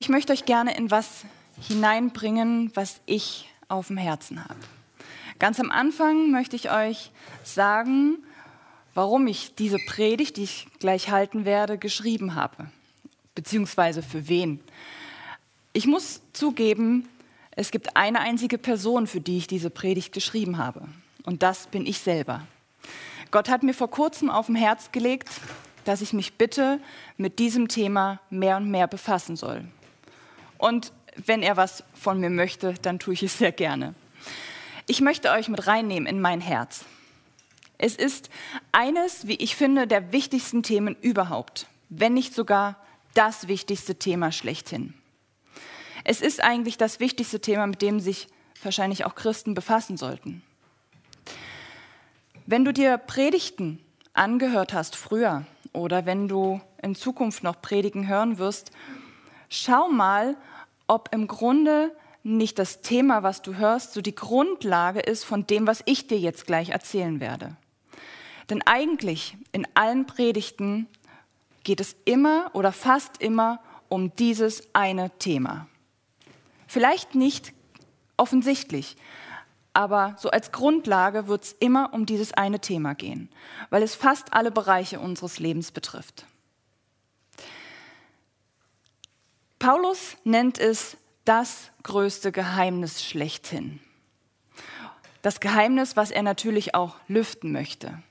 Ich möchte euch gerne in was hineinbringen, was ich auf dem Herzen habe. Ganz am Anfang möchte ich euch sagen, warum ich diese Predigt, die ich gleich halten werde, geschrieben habe, beziehungsweise für wen. Ich muss zugeben, es gibt eine einzige Person, für die ich diese Predigt geschrieben habe, und das bin ich selber. Gott hat mir vor kurzem auf dem Herz gelegt, dass ich mich bitte mit diesem Thema mehr und mehr befassen soll. Und wenn er was von mir möchte, dann tue ich es sehr gerne. Ich möchte euch mit reinnehmen in mein Herz. Es ist eines, wie ich finde, der wichtigsten Themen überhaupt, wenn nicht sogar das wichtigste Thema schlechthin. Es ist eigentlich das wichtigste Thema, mit dem sich wahrscheinlich auch Christen befassen sollten. Wenn du dir Predigten angehört hast früher oder wenn du in Zukunft noch Predigen hören wirst, schau mal, ob im Grunde nicht das Thema, was du hörst, so die Grundlage ist von dem, was ich dir jetzt gleich erzählen werde. Denn eigentlich in allen Predigten geht es immer oder fast immer um dieses eine Thema. Vielleicht nicht offensichtlich, aber so als Grundlage wird es immer um dieses eine Thema gehen, weil es fast alle Bereiche unseres Lebens betrifft. Paulus nennt es das größte Geheimnis schlechthin. Das Geheimnis, was er natürlich auch lüften möchte.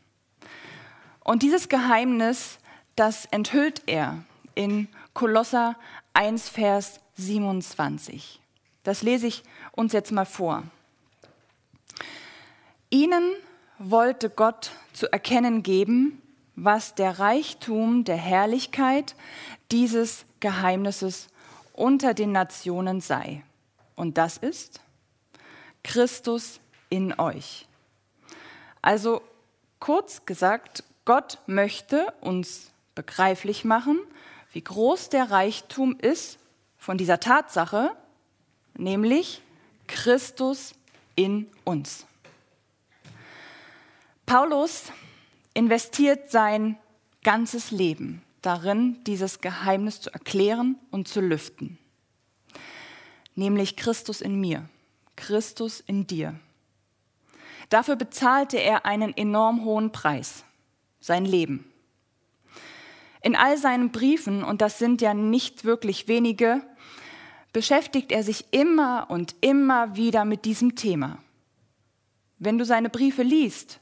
Und dieses Geheimnis, das enthüllt er in Kolosser 1, Vers 27. Das lese ich uns jetzt mal vor. Ihnen wollte Gott zu erkennen geben, was der Reichtum der Herrlichkeit dieses Geheimnisses unter den Nationen sei. Und das ist Christus in euch. Also kurz gesagt, Gott möchte uns begreiflich machen, wie groß der Reichtum ist von dieser Tatsache, nämlich Christus in uns. Paulus investiert sein ganzes Leben darin, dieses Geheimnis zu erklären und zu lüften. Nämlich Christus in mir, Christus in dir. Dafür bezahlte er einen enorm hohen Preis, sein Leben. In all seinen Briefen, und das sind ja nicht wirklich wenige, beschäftigt er sich immer und immer wieder mit diesem Thema. Wenn du seine Briefe liest,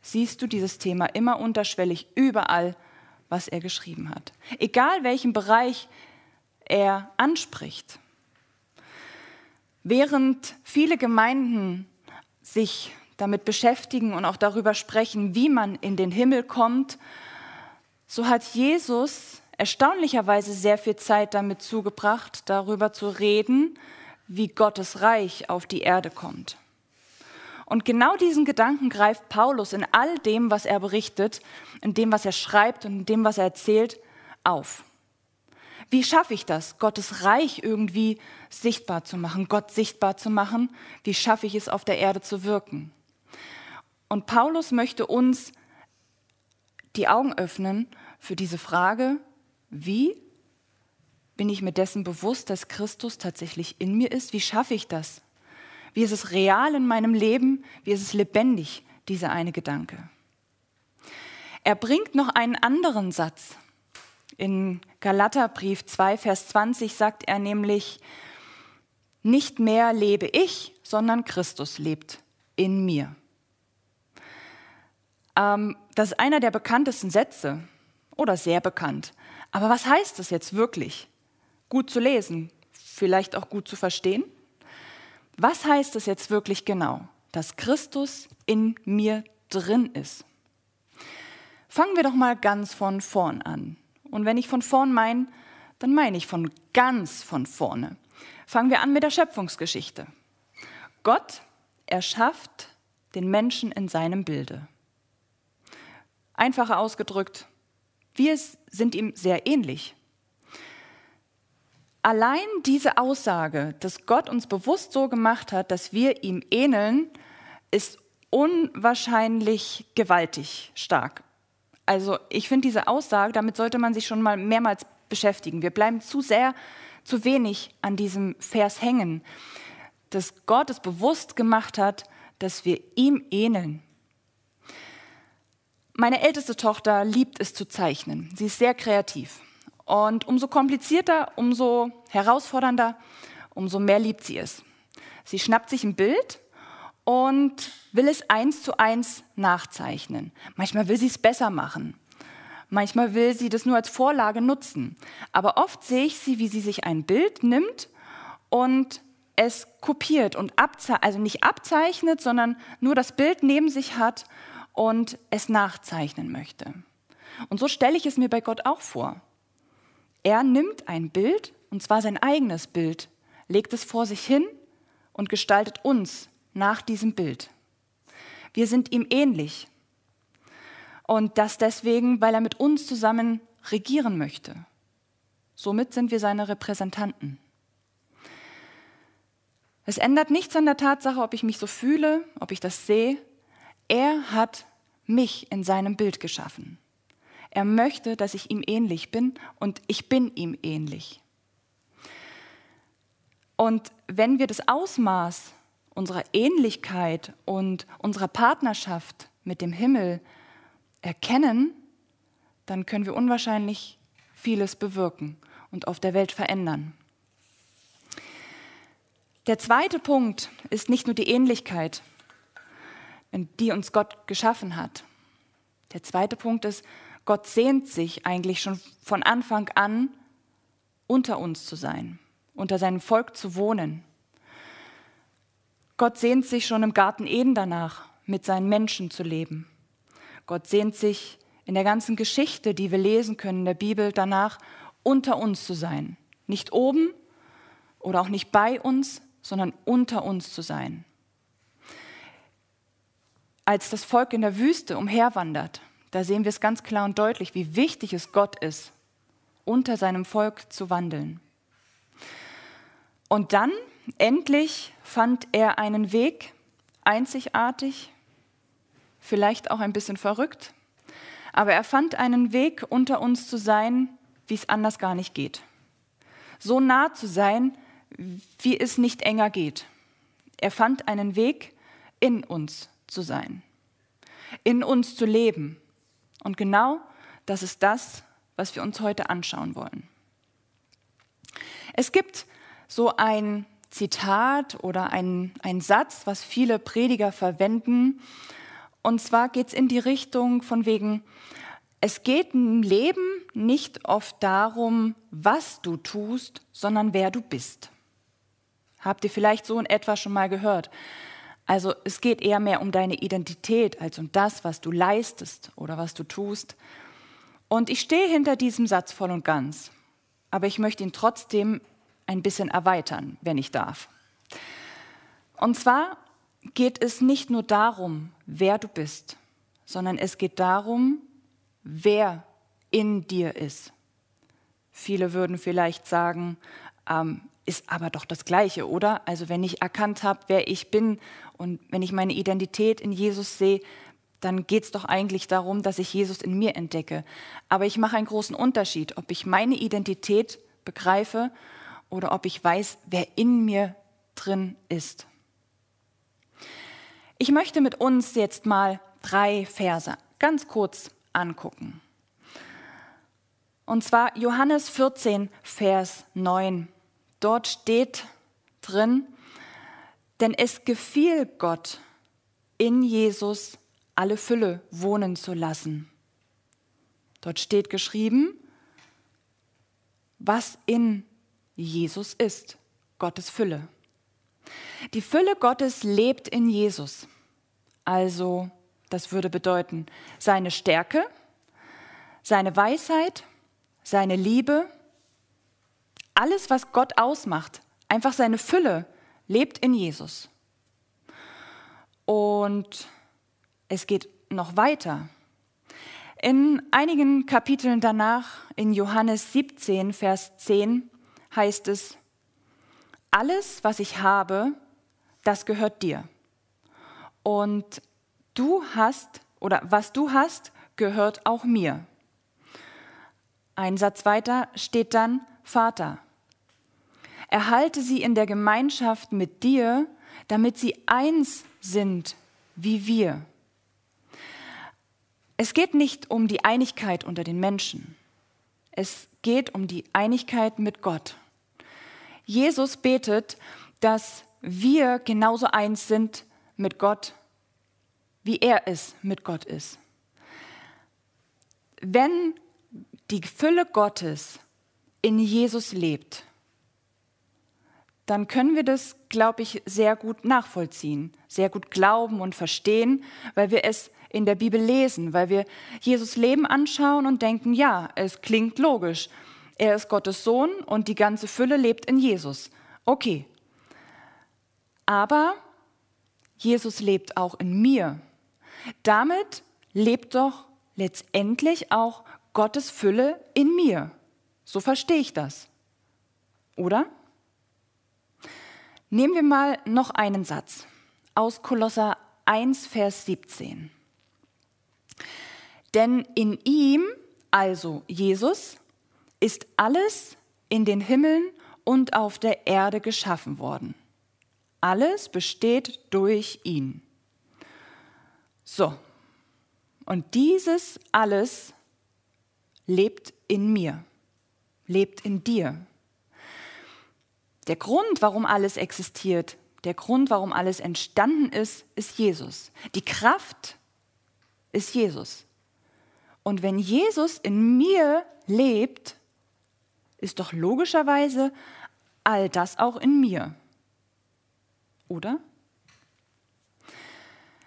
siehst du dieses Thema immer unterschwellig überall, was er geschrieben hat. Egal welchen Bereich er anspricht. Während viele Gemeinden sich damit beschäftigen und auch darüber sprechen, wie man in den Himmel kommt, so hat Jesus erstaunlicherweise sehr viel Zeit damit zugebracht, darüber zu reden, wie Gottes Reich auf die Erde kommt. Und genau diesen Gedanken greift Paulus in all dem, was er berichtet, in dem, was er schreibt und in dem, was er erzählt, auf. Wie schaffe ich das, Gottes Reich irgendwie sichtbar zu machen, Gott sichtbar zu machen? Wie schaffe ich es, auf der Erde zu wirken? Und Paulus möchte uns die Augen öffnen für diese Frage, wie bin ich mir dessen bewusst, dass Christus tatsächlich in mir ist? Wie schaffe ich das? Wie ist es real in meinem Leben? Wie ist es lebendig, dieser eine Gedanke? Er bringt noch einen anderen Satz. In Galaterbrief 2, Vers 20 sagt er nämlich, nicht mehr lebe ich, sondern Christus lebt in mir. Ähm, das ist einer der bekanntesten Sätze oder sehr bekannt. Aber was heißt das jetzt wirklich? Gut zu lesen, vielleicht auch gut zu verstehen? Was heißt es jetzt wirklich genau, dass Christus in mir drin ist? Fangen wir doch mal ganz von vorn an. Und wenn ich von vorn meine, dann meine ich von ganz von vorne. Fangen wir an mit der Schöpfungsgeschichte. Gott erschafft den Menschen in seinem Bilde. Einfacher ausgedrückt, wir sind ihm sehr ähnlich. Allein diese Aussage, dass Gott uns bewusst so gemacht hat, dass wir ihm ähneln, ist unwahrscheinlich gewaltig stark. Also ich finde diese Aussage, damit sollte man sich schon mal mehrmals beschäftigen. Wir bleiben zu sehr zu wenig an diesem Vers hängen, dass Gott es bewusst gemacht hat, dass wir ihm ähneln. Meine älteste Tochter liebt es zu zeichnen. Sie ist sehr kreativ. Und umso komplizierter, umso herausfordernder, umso mehr liebt sie es. Sie schnappt sich ein Bild und will es eins zu eins nachzeichnen. Manchmal will sie es besser machen. Manchmal will sie das nur als Vorlage nutzen. Aber oft sehe ich sie, wie sie sich ein Bild nimmt und es kopiert und abzeichnet, also nicht abzeichnet, sondern nur das Bild neben sich hat und es nachzeichnen möchte. Und so stelle ich es mir bei Gott auch vor. Er nimmt ein Bild, und zwar sein eigenes Bild, legt es vor sich hin und gestaltet uns nach diesem Bild. Wir sind ihm ähnlich. Und das deswegen, weil er mit uns zusammen regieren möchte. Somit sind wir seine Repräsentanten. Es ändert nichts an der Tatsache, ob ich mich so fühle, ob ich das sehe. Er hat mich in seinem Bild geschaffen. Er möchte, dass ich ihm ähnlich bin und ich bin ihm ähnlich. Und wenn wir das Ausmaß unserer Ähnlichkeit und unserer Partnerschaft mit dem Himmel erkennen, dann können wir unwahrscheinlich vieles bewirken und auf der Welt verändern. Der zweite Punkt ist nicht nur die Ähnlichkeit, die uns Gott geschaffen hat. Der zweite Punkt ist, Gott sehnt sich eigentlich schon von Anfang an, unter uns zu sein, unter seinem Volk zu wohnen. Gott sehnt sich schon im Garten Eden danach, mit seinen Menschen zu leben. Gott sehnt sich in der ganzen Geschichte, die wir lesen können in der Bibel, danach, unter uns zu sein. Nicht oben oder auch nicht bei uns, sondern unter uns zu sein. Als das Volk in der Wüste umherwandert, da sehen wir es ganz klar und deutlich, wie wichtig es Gott ist, unter seinem Volk zu wandeln. Und dann, endlich, fand er einen Weg, einzigartig, vielleicht auch ein bisschen verrückt, aber er fand einen Weg, unter uns zu sein, wie es anders gar nicht geht. So nah zu sein, wie es nicht enger geht. Er fand einen Weg, in uns zu sein, in uns zu leben. Und genau das ist das, was wir uns heute anschauen wollen. Es gibt so ein Zitat oder ein, ein Satz, was viele Prediger verwenden, und zwar geht es in die Richtung von wegen, es geht im Leben nicht oft darum, was du tust, sondern wer du bist. Habt ihr vielleicht so in etwa schon mal gehört? Also es geht eher mehr um deine Identität als um das, was du leistest oder was du tust. Und ich stehe hinter diesem Satz voll und ganz, aber ich möchte ihn trotzdem ein bisschen erweitern, wenn ich darf. Und zwar geht es nicht nur darum, wer du bist, sondern es geht darum, wer in dir ist. Viele würden vielleicht sagen, ähm, ist aber doch das Gleiche, oder? Also wenn ich erkannt habe, wer ich bin und wenn ich meine Identität in Jesus sehe, dann geht es doch eigentlich darum, dass ich Jesus in mir entdecke. Aber ich mache einen großen Unterschied, ob ich meine Identität begreife oder ob ich weiß, wer in mir drin ist. Ich möchte mit uns jetzt mal drei Verse ganz kurz angucken. Und zwar Johannes 14, Vers 9. Dort steht drin, denn es gefiel Gott, in Jesus alle Fülle wohnen zu lassen. Dort steht geschrieben, was in Jesus ist, Gottes Fülle. Die Fülle Gottes lebt in Jesus. Also, das würde bedeuten, seine Stärke, seine Weisheit, seine Liebe, alles, was Gott ausmacht, einfach seine Fülle, lebt in Jesus. Und es geht noch weiter. In einigen Kapiteln danach, in Johannes 17, Vers 10, heißt es, alles, was ich habe, das gehört dir. Und du hast, oder was du hast, gehört auch mir. Ein Satz weiter steht dann, Vater, Erhalte sie in der Gemeinschaft mit dir, damit sie eins sind wie wir. Es geht nicht um die Einigkeit unter den Menschen. Es geht um die Einigkeit mit Gott. Jesus betet, dass wir genauso eins sind mit Gott, wie er es mit Gott ist. Wenn die Fülle Gottes in Jesus lebt, dann können wir das, glaube ich, sehr gut nachvollziehen, sehr gut glauben und verstehen, weil wir es in der Bibel lesen, weil wir Jesus Leben anschauen und denken, ja, es klingt logisch. Er ist Gottes Sohn und die ganze Fülle lebt in Jesus. Okay. Aber Jesus lebt auch in mir. Damit lebt doch letztendlich auch Gottes Fülle in mir. So verstehe ich das. Oder? Nehmen wir mal noch einen Satz aus Kolosser 1, Vers 17. Denn in ihm, also Jesus, ist alles in den Himmeln und auf der Erde geschaffen worden. Alles besteht durch ihn. So, und dieses alles lebt in mir, lebt in dir. Der Grund, warum alles existiert, der Grund, warum alles entstanden ist, ist Jesus. Die Kraft ist Jesus. Und wenn Jesus in mir lebt, ist doch logischerweise all das auch in mir. Oder?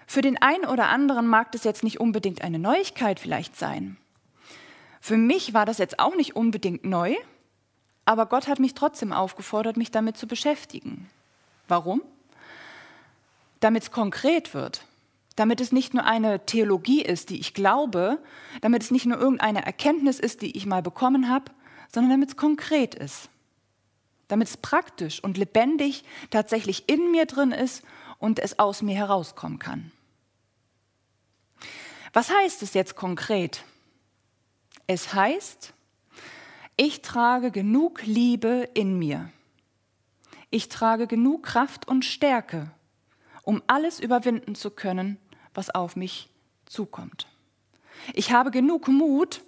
Für den einen oder anderen mag das jetzt nicht unbedingt eine Neuigkeit vielleicht sein. Für mich war das jetzt auch nicht unbedingt neu, aber Gott hat mich trotzdem aufgefordert, mich damit zu beschäftigen. Warum? Damit es konkret wird, damit es nicht nur eine Theologie ist, die ich glaube, damit es nicht nur irgendeine Erkenntnis ist, die ich mal bekommen habe, sondern damit es konkret ist, damit es praktisch und lebendig tatsächlich in mir drin ist und es aus mir herauskommen kann. Was heißt es jetzt konkret? Es heißt, ich trage genug Liebe in mir. Ich trage genug Kraft und Stärke, um alles überwinden zu können, was auf mich zukommt. Ich habe genug Mut,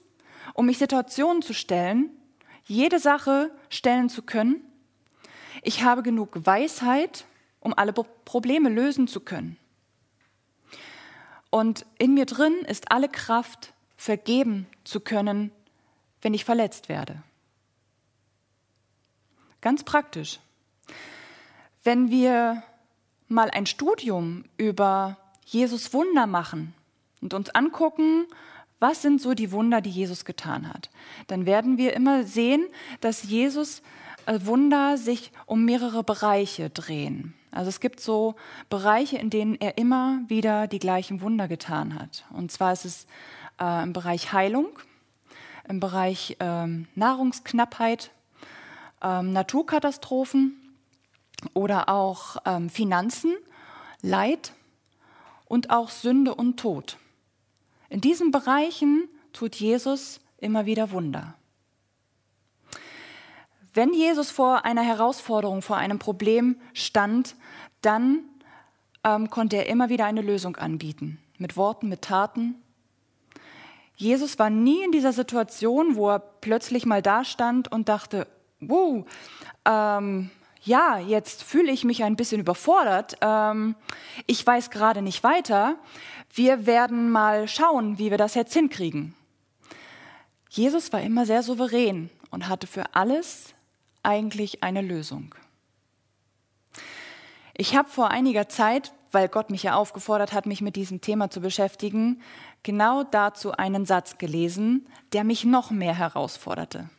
um mich Situationen zu stellen, jede Sache stellen zu können. Ich habe genug Weisheit, um alle Probleme lösen zu können. Und in mir drin ist alle Kraft, vergeben zu können, wenn ich verletzt werde. Ganz praktisch. Wenn wir mal ein Studium über Jesus Wunder machen und uns angucken, was sind so die Wunder, die Jesus getan hat, dann werden wir immer sehen, dass Jesus äh, Wunder sich um mehrere Bereiche drehen. Also es gibt so Bereiche, in denen er immer wieder die gleichen Wunder getan hat. Und zwar ist es äh, im Bereich Heilung, im Bereich ähm, Nahrungsknappheit, ähm, Naturkatastrophen oder auch ähm, Finanzen, Leid und auch Sünde und Tod. In diesen Bereichen tut Jesus immer wieder Wunder. Wenn Jesus vor einer Herausforderung, vor einem Problem stand, dann ähm, konnte er immer wieder eine Lösung anbieten. Mit Worten, mit Taten. Jesus war nie in dieser Situation, wo er plötzlich mal da stand und dachte, wow, ähm, ja, jetzt fühle ich mich ein bisschen überfordert. Ähm, ich weiß gerade nicht weiter. Wir werden mal schauen, wie wir das jetzt hinkriegen. Jesus war immer sehr souverän und hatte für alles eigentlich eine Lösung. Ich habe vor einiger Zeit, weil Gott mich ja aufgefordert hat, mich mit diesem Thema zu beschäftigen, genau dazu einen Satz gelesen, der mich noch mehr herausforderte.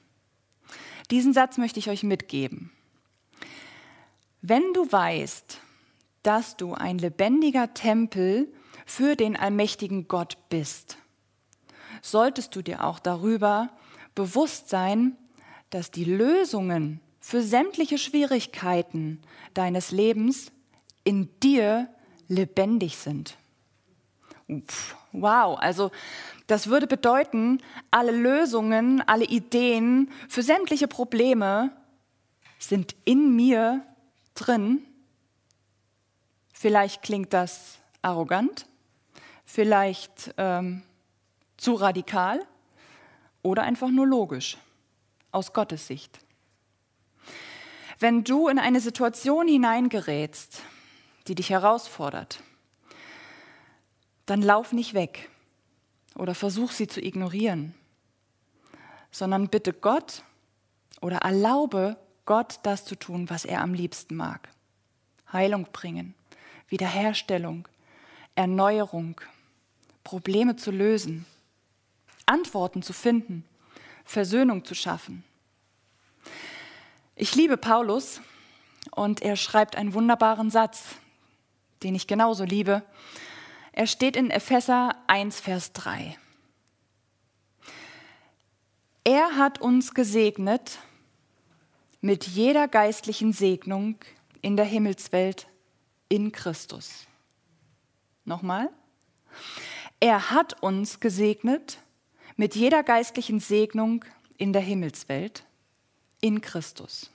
Diesen Satz möchte ich euch mitgeben. Wenn du weißt, dass du ein lebendiger Tempel für den allmächtigen Gott bist, solltest du dir auch darüber bewusst sein, dass die Lösungen für sämtliche Schwierigkeiten deines Lebens in dir lebendig sind. Wow, also das würde bedeuten, alle Lösungen, alle Ideen für sämtliche Probleme sind in mir drin. Vielleicht klingt das arrogant, vielleicht ähm, zu radikal oder einfach nur logisch aus Gottes Sicht. Wenn du in eine Situation hineingerätst, die dich herausfordert, dann lauf nicht weg oder versuch sie zu ignorieren, sondern bitte Gott oder erlaube Gott das zu tun, was er am liebsten mag. Heilung bringen, Wiederherstellung, Erneuerung, Probleme zu lösen, Antworten zu finden, Versöhnung zu schaffen. Ich liebe Paulus und er schreibt einen wunderbaren Satz, den ich genauso liebe. Er steht in Epheser 1, Vers 3. Er hat uns gesegnet mit jeder geistlichen Segnung in der Himmelswelt in Christus. Nochmal. Er hat uns gesegnet mit jeder geistlichen Segnung in der Himmelswelt in Christus.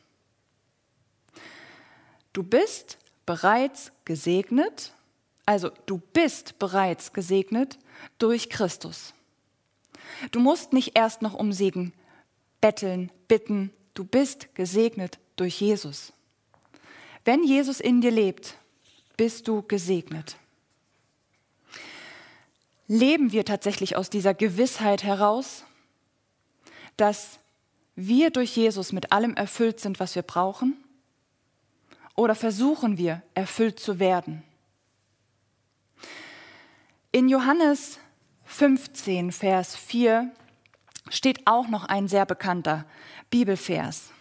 Du bist bereits gesegnet, also du bist bereits gesegnet durch Christus. Du musst nicht erst noch um Segen betteln, bitten, du bist gesegnet durch Jesus. Wenn Jesus in dir lebt, bist du gesegnet leben wir tatsächlich aus dieser Gewissheit heraus, dass wir durch Jesus mit allem erfüllt sind, was wir brauchen? Oder versuchen wir, erfüllt zu werden? In Johannes 15, Vers 4 steht auch noch ein sehr bekannter Bibelvers.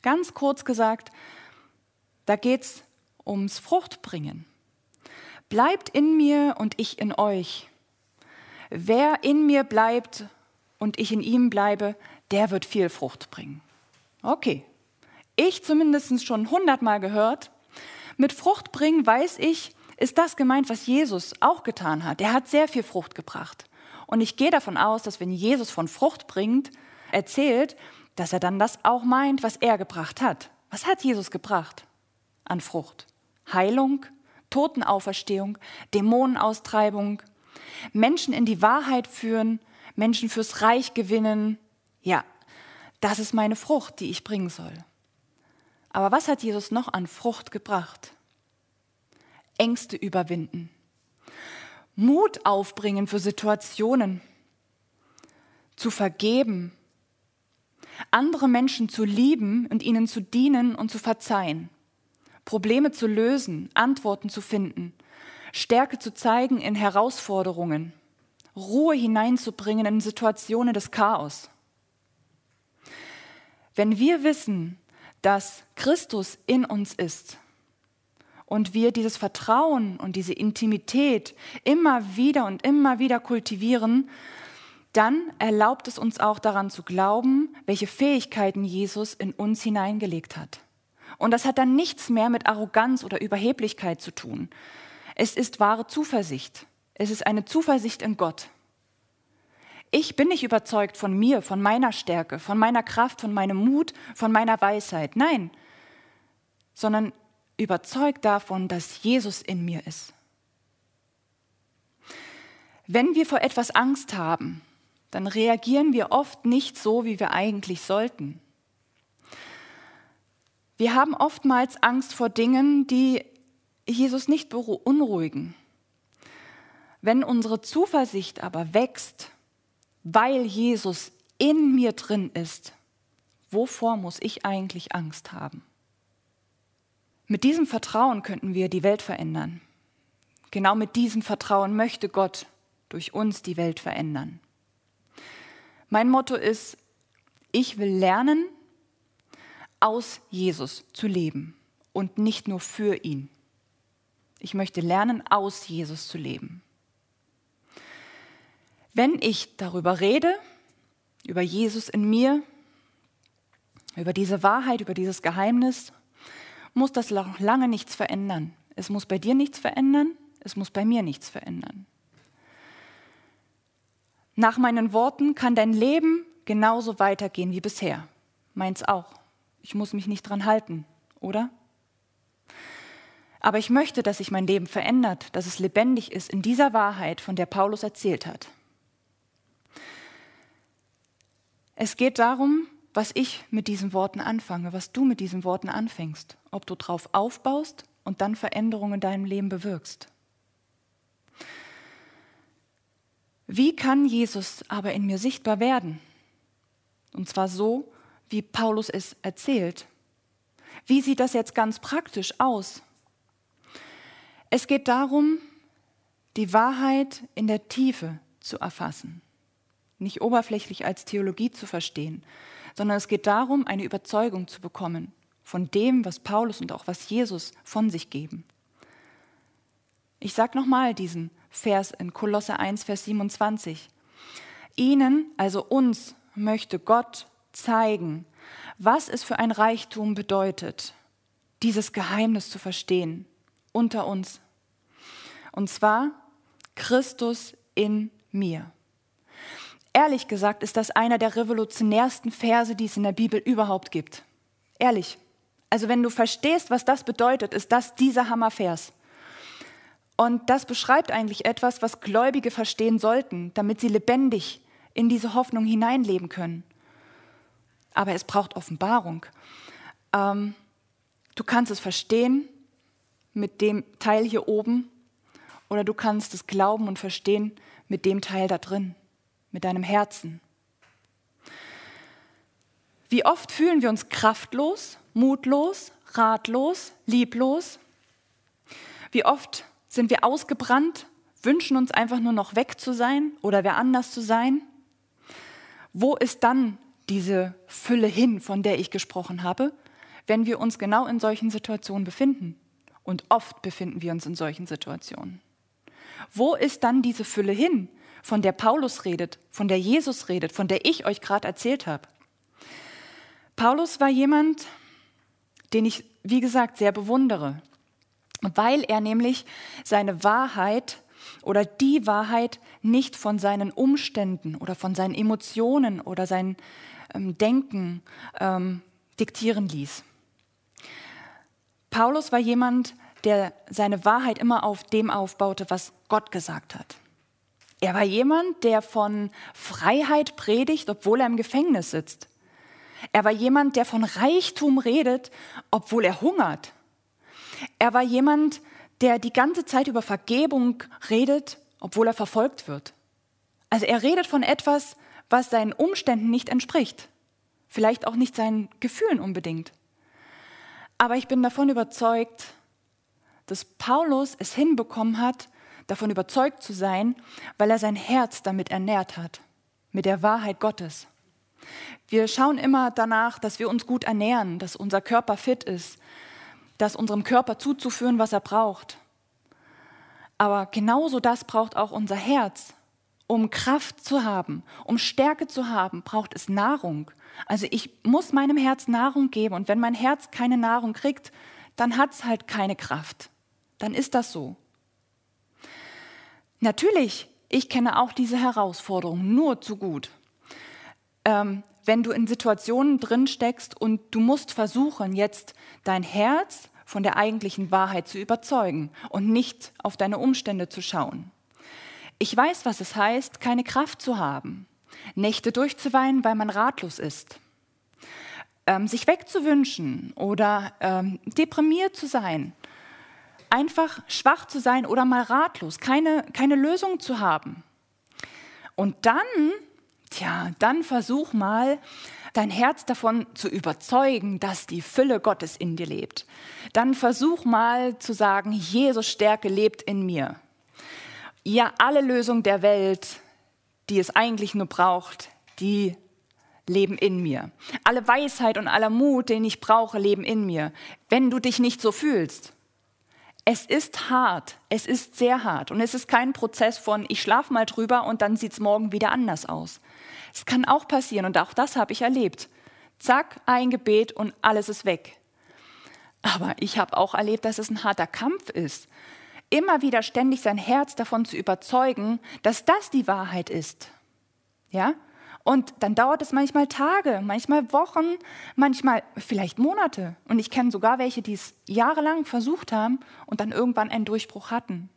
Ganz kurz gesagt, da geht es ums Fruchtbringen. Bleibt in mir und ich in euch. Wer in mir bleibt und ich in ihm bleibe, der wird viel Frucht bringen. Okay, ich zumindest schon hundertmal gehört. Mit Frucht bringen weiß ich, ist das gemeint, was Jesus auch getan hat. Er hat sehr viel Frucht gebracht. Und ich gehe davon aus, dass wenn Jesus von Frucht bringt, erzählt, dass er dann das auch meint, was er gebracht hat. Was hat Jesus gebracht an Frucht? Heilung, Totenauferstehung, Dämonenaustreibung, Menschen in die Wahrheit führen, Menschen fürs Reich gewinnen. Ja, das ist meine Frucht, die ich bringen soll. Aber was hat Jesus noch an Frucht gebracht? Ängste überwinden, Mut aufbringen für Situationen, zu vergeben, andere Menschen zu lieben und ihnen zu dienen und zu verzeihen, Probleme zu lösen, Antworten zu finden, Stärke zu zeigen in Herausforderungen, Ruhe hineinzubringen in Situationen des Chaos. Wenn wir wissen, dass Christus in uns ist und wir dieses Vertrauen und diese Intimität immer wieder und immer wieder kultivieren, dann erlaubt es uns auch daran zu glauben, welche Fähigkeiten Jesus in uns hineingelegt hat. Und das hat dann nichts mehr mit Arroganz oder Überheblichkeit zu tun, es ist wahre Zuversicht. Es ist eine Zuversicht in Gott. Ich bin nicht überzeugt von mir, von meiner Stärke, von meiner Kraft, von meinem Mut, von meiner Weisheit. Nein, sondern überzeugt davon, dass Jesus in mir ist. Wenn wir vor etwas Angst haben, dann reagieren wir oft nicht so, wie wir eigentlich sollten. Wir haben oftmals Angst vor Dingen, die Jesus nicht beunruhigen. Wenn unsere Zuversicht aber wächst, weil Jesus in mir drin ist, wovor muss ich eigentlich Angst haben? Mit diesem Vertrauen könnten wir die Welt verändern. Genau mit diesem Vertrauen möchte Gott durch uns die Welt verändern. Mein Motto ist, ich will lernen, aus Jesus zu leben und nicht nur für ihn. Ich möchte lernen, aus Jesus zu leben. Wenn ich darüber rede, über Jesus in mir, über diese Wahrheit, über dieses Geheimnis, muss das noch lange nichts verändern. Es muss bei dir nichts verändern, es muss bei mir nichts verändern. Nach meinen Worten kann dein Leben genauso weitergehen wie bisher. Meins auch. Ich muss mich nicht dran halten, oder? Aber ich möchte, dass sich mein Leben verändert, dass es lebendig ist in dieser Wahrheit, von der Paulus erzählt hat. Es geht darum, was ich mit diesen Worten anfange, was du mit diesen Worten anfängst, ob du drauf aufbaust und dann Veränderungen in deinem Leben bewirkst. Wie kann Jesus aber in mir sichtbar werden? Und zwar so, wie Paulus es erzählt. Wie sieht das jetzt ganz praktisch aus? Es geht darum, die Wahrheit in der Tiefe zu erfassen. Nicht oberflächlich als Theologie zu verstehen, sondern es geht darum, eine Überzeugung zu bekommen von dem, was Paulus und auch was Jesus von sich geben. Ich sage nochmal diesen Vers in Kolosse 1, Vers 27. Ihnen, also uns, möchte Gott zeigen, was es für ein Reichtum bedeutet, dieses Geheimnis zu verstehen unter uns. Und zwar Christus in mir. Ehrlich gesagt ist das einer der revolutionärsten Verse, die es in der Bibel überhaupt gibt. Ehrlich. Also wenn du verstehst, was das bedeutet, ist das dieser Hammervers. Und das beschreibt eigentlich etwas, was Gläubige verstehen sollten, damit sie lebendig in diese Hoffnung hineinleben können. Aber es braucht Offenbarung. Ähm, du kannst es verstehen mit dem Teil hier oben oder du kannst es glauben und verstehen mit dem Teil da drin, mit deinem Herzen. Wie oft fühlen wir uns kraftlos, mutlos, ratlos, lieblos? Wie oft sind wir ausgebrannt, wünschen uns einfach nur noch weg zu sein oder wer anders zu sein? Wo ist dann diese Fülle hin, von der ich gesprochen habe, wenn wir uns genau in solchen Situationen befinden? Und oft befinden wir uns in solchen Situationen. Wo ist dann diese Fülle hin, von der Paulus redet, von der Jesus redet, von der ich euch gerade erzählt habe? Paulus war jemand, den ich, wie gesagt, sehr bewundere weil er nämlich seine Wahrheit oder die Wahrheit nicht von seinen Umständen oder von seinen Emotionen oder seinem ähm, Denken ähm, diktieren ließ. Paulus war jemand, der seine Wahrheit immer auf dem aufbaute, was Gott gesagt hat. Er war jemand, der von Freiheit predigt, obwohl er im Gefängnis sitzt. Er war jemand, der von Reichtum redet, obwohl er hungert. Er war jemand, der die ganze Zeit über Vergebung redet, obwohl er verfolgt wird. Also er redet von etwas, was seinen Umständen nicht entspricht. Vielleicht auch nicht seinen Gefühlen unbedingt. Aber ich bin davon überzeugt, dass Paulus es hinbekommen hat, davon überzeugt zu sein, weil er sein Herz damit ernährt hat, mit der Wahrheit Gottes. Wir schauen immer danach, dass wir uns gut ernähren, dass unser Körper fit ist, das unserem Körper zuzuführen, was er braucht. Aber genauso das braucht auch unser Herz. Um Kraft zu haben, um Stärke zu haben, braucht es Nahrung. Also ich muss meinem Herz Nahrung geben und wenn mein Herz keine Nahrung kriegt, dann hat es halt keine Kraft. Dann ist das so. Natürlich, ich kenne auch diese Herausforderung nur zu gut. Ähm, wenn du in Situationen drin steckst und du musst versuchen, jetzt dein Herz von der eigentlichen Wahrheit zu überzeugen und nicht auf deine Umstände zu schauen. Ich weiß, was es heißt, keine Kraft zu haben, Nächte durchzuweinen, weil man ratlos ist, ähm, sich wegzuwünschen oder ähm, deprimiert zu sein, einfach schwach zu sein oder mal ratlos, keine, keine Lösung zu haben. Und dann Tja, dann versuch mal, dein Herz davon zu überzeugen, dass die Fülle Gottes in dir lebt. Dann versuch mal zu sagen, Jesus Stärke lebt in mir. Ja, alle Lösungen der Welt, die es eigentlich nur braucht, die leben in mir. Alle Weisheit und aller Mut, den ich brauche, leben in mir. Wenn du dich nicht so fühlst, es ist hart, es ist sehr hart und es ist kein Prozess von, ich schlafe mal drüber und dann sieht es morgen wieder anders aus. Es kann auch passieren und auch das habe ich erlebt. Zack, ein Gebet und alles ist weg. Aber ich habe auch erlebt, dass es ein harter Kampf ist. Immer wieder ständig sein Herz davon zu überzeugen, dass das die Wahrheit ist. Ja? Und dann dauert es manchmal Tage, manchmal Wochen, manchmal vielleicht Monate. Und ich kenne sogar welche, die es jahrelang versucht haben und dann irgendwann einen Durchbruch hatten.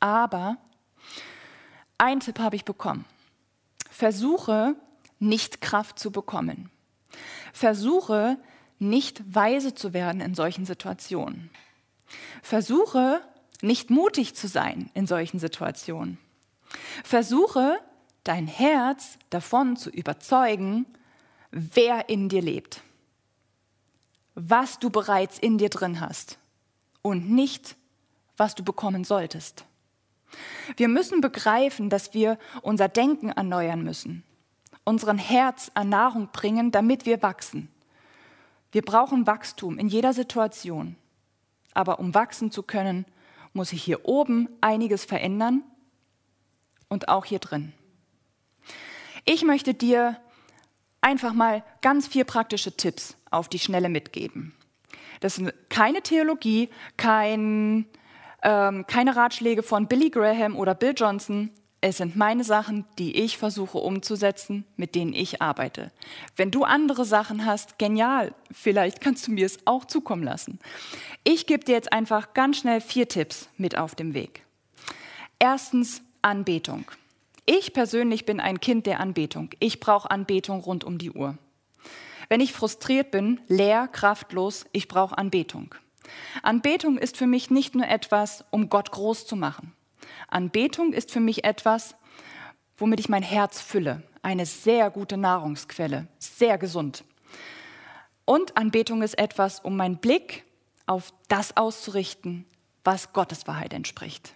Aber ein Tipp habe ich bekommen. Versuche nicht Kraft zu bekommen. Versuche nicht weise zu werden in solchen Situationen. Versuche nicht mutig zu sein in solchen Situationen. Versuche dein Herz davon zu überzeugen, wer in dir lebt, was du bereits in dir drin hast und nicht, was du bekommen solltest. Wir müssen begreifen, dass wir unser Denken erneuern müssen, unseren Herz an Nahrung bringen, damit wir wachsen. Wir brauchen Wachstum in jeder Situation. Aber um wachsen zu können, muss sich hier oben einiges verändern und auch hier drin. Ich möchte dir einfach mal ganz vier praktische Tipps auf die Schnelle mitgeben. Das ist keine Theologie, kein, ähm, keine Ratschläge von Billy Graham oder Bill Johnson. Es sind meine Sachen, die ich versuche umzusetzen, mit denen ich arbeite. Wenn du andere Sachen hast, genial, vielleicht kannst du mir es auch zukommen lassen. Ich gebe dir jetzt einfach ganz schnell vier Tipps mit auf dem Weg. Erstens Anbetung. Ich persönlich bin ein Kind der Anbetung. Ich brauche Anbetung rund um die Uhr. Wenn ich frustriert bin, leer, kraftlos, ich brauche Anbetung. Anbetung ist für mich nicht nur etwas, um Gott groß zu machen. Anbetung ist für mich etwas, womit ich mein Herz fülle. Eine sehr gute Nahrungsquelle, sehr gesund. Und Anbetung ist etwas, um meinen Blick auf das auszurichten, was Gottes Wahrheit entspricht.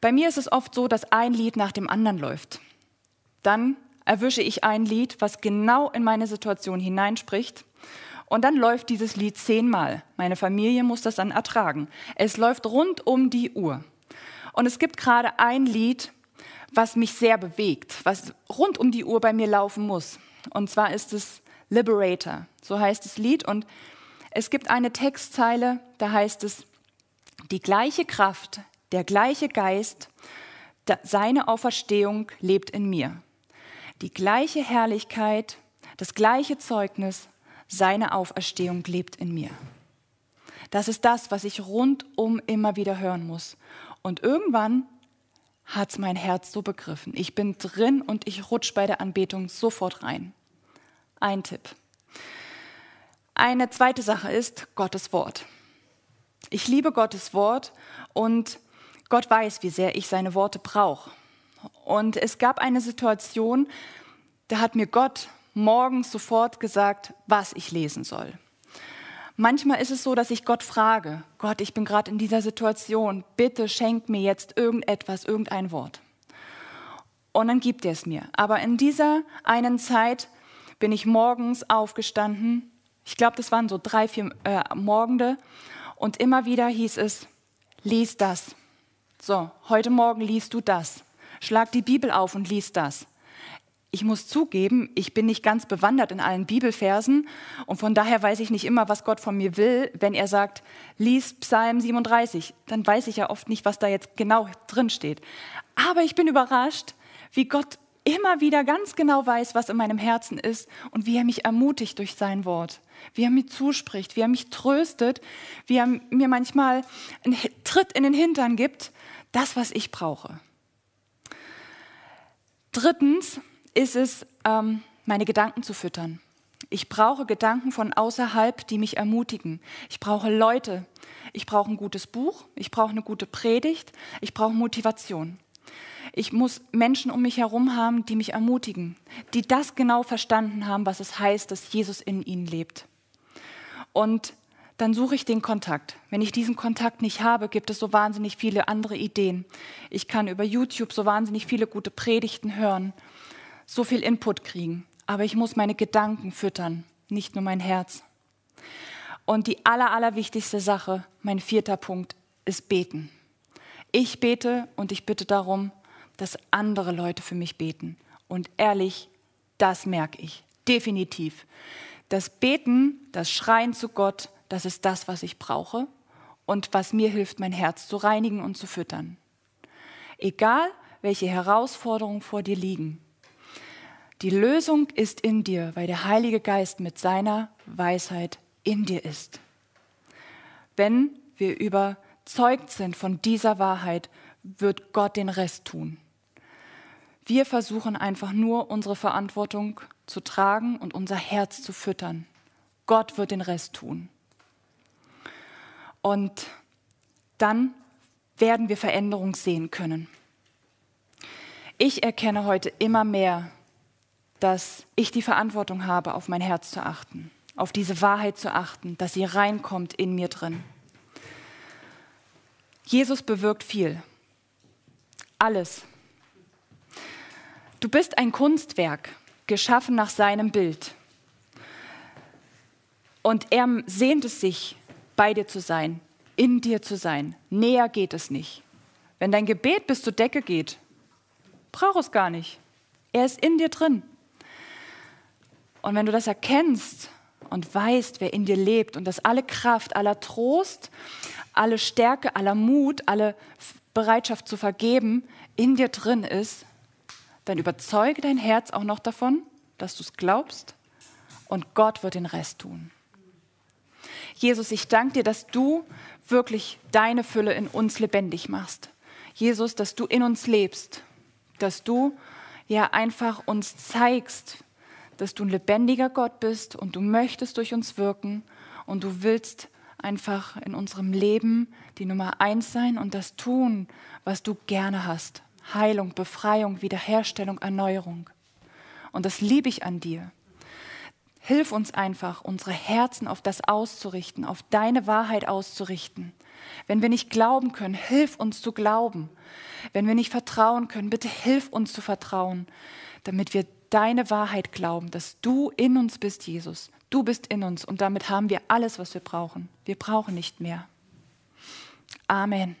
Bei mir ist es oft so, dass ein Lied nach dem anderen läuft. Dann erwische ich ein Lied, was genau in meine Situation hineinspricht. Und dann läuft dieses Lied zehnmal. Meine Familie muss das dann ertragen. Es läuft rund um die Uhr. Und es gibt gerade ein Lied, was mich sehr bewegt, was rund um die Uhr bei mir laufen muss. Und zwar ist es Liberator. So heißt das Lied. Und es gibt eine Textzeile, da heißt es, die gleiche Kraft, der gleiche Geist, seine Auferstehung lebt in mir. Die gleiche Herrlichkeit, das gleiche Zeugnis, seine Auferstehung lebt in mir. Das ist das, was ich rundum immer wieder hören muss. Und irgendwann hat es mein Herz so begriffen. Ich bin drin und ich rutsche bei der Anbetung sofort rein. Ein Tipp. Eine zweite Sache ist Gottes Wort. Ich liebe Gottes Wort und Gott weiß, wie sehr ich seine Worte brauche. Und es gab eine Situation, da hat mir Gott morgens sofort gesagt, was ich lesen soll. Manchmal ist es so, dass ich Gott frage, Gott, ich bin gerade in dieser Situation, bitte schenk mir jetzt irgendetwas, irgendein Wort. Und dann gibt er es mir. Aber in dieser einen Zeit bin ich morgens aufgestanden, ich glaube, das waren so drei, vier äh, Morgende, und immer wieder hieß es, lies das, so, heute Morgen liest du das. Schlag die Bibel auf und liest das. Ich muss zugeben, ich bin nicht ganz bewandert in allen Bibelversen und von daher weiß ich nicht immer, was Gott von mir will. Wenn er sagt, lies Psalm 37, dann weiß ich ja oft nicht, was da jetzt genau drin steht. Aber ich bin überrascht, wie Gott immer wieder ganz genau weiß, was in meinem Herzen ist und wie er mich ermutigt durch sein Wort, wie er mir zuspricht, wie er mich tröstet, wie er mir manchmal einen Tritt in den Hintern gibt, das, was ich brauche. Drittens ist es, ähm, meine Gedanken zu füttern. Ich brauche Gedanken von außerhalb, die mich ermutigen. Ich brauche Leute. Ich brauche ein gutes Buch. Ich brauche eine gute Predigt. Ich brauche Motivation. Ich muss Menschen um mich herum haben, die mich ermutigen, die das genau verstanden haben, was es heißt, dass Jesus in ihnen lebt. Und dann suche ich den Kontakt. Wenn ich diesen Kontakt nicht habe, gibt es so wahnsinnig viele andere Ideen. Ich kann über YouTube so wahnsinnig viele gute Predigten hören, so viel Input kriegen. Aber ich muss meine Gedanken füttern, nicht nur mein Herz. Und die aller, allerwichtigste Sache, mein vierter Punkt, ist beten. Ich bete und ich bitte darum, dass andere Leute für mich beten. Und ehrlich, das merke ich definitiv. Das Beten, das Schreien zu Gott, das ist das, was ich brauche und was mir hilft, mein Herz zu reinigen und zu füttern. Egal, welche Herausforderungen vor dir liegen. Die Lösung ist in dir, weil der Heilige Geist mit seiner Weisheit in dir ist. Wenn wir überzeugt sind von dieser Wahrheit, wird Gott den Rest tun. Wir versuchen einfach nur unsere Verantwortung zu tragen und unser Herz zu füttern. Gott wird den Rest tun. Und dann werden wir Veränderung sehen können. Ich erkenne heute immer mehr, dass ich die Verantwortung habe, auf mein Herz zu achten, auf diese Wahrheit zu achten, dass sie reinkommt in mir drin. Jesus bewirkt viel. Alles. Du bist ein Kunstwerk, geschaffen nach seinem Bild. Und er sehnt es sich, bei dir zu sein, in dir zu sein. Näher geht es nicht. Wenn dein Gebet bis zur Decke geht, brauch es gar nicht. Er ist in dir drin. Und wenn du das erkennst und weißt, wer in dir lebt und dass alle Kraft, aller Trost, alle Stärke, aller Mut, alle Bereitschaft zu vergeben in dir drin ist, dann überzeuge dein Herz auch noch davon, dass du es glaubst und Gott wird den Rest tun. Jesus, ich danke dir, dass du wirklich deine Fülle in uns lebendig machst. Jesus, dass du in uns lebst, dass du ja einfach uns zeigst, dass du ein lebendiger Gott bist und du möchtest durch uns wirken und du willst einfach in unserem Leben die Nummer eins sein und das tun, was du gerne hast. Heilung, Befreiung, Wiederherstellung, Erneuerung. Und das liebe ich an dir. Hilf uns einfach, unsere Herzen auf das auszurichten, auf deine Wahrheit auszurichten. Wenn wir nicht glauben können, hilf uns zu glauben. Wenn wir nicht vertrauen können, bitte hilf uns zu vertrauen, damit wir deine Wahrheit glauben, dass du in uns bist, Jesus. Du bist in uns und damit haben wir alles, was wir brauchen. Wir brauchen nicht mehr. Amen.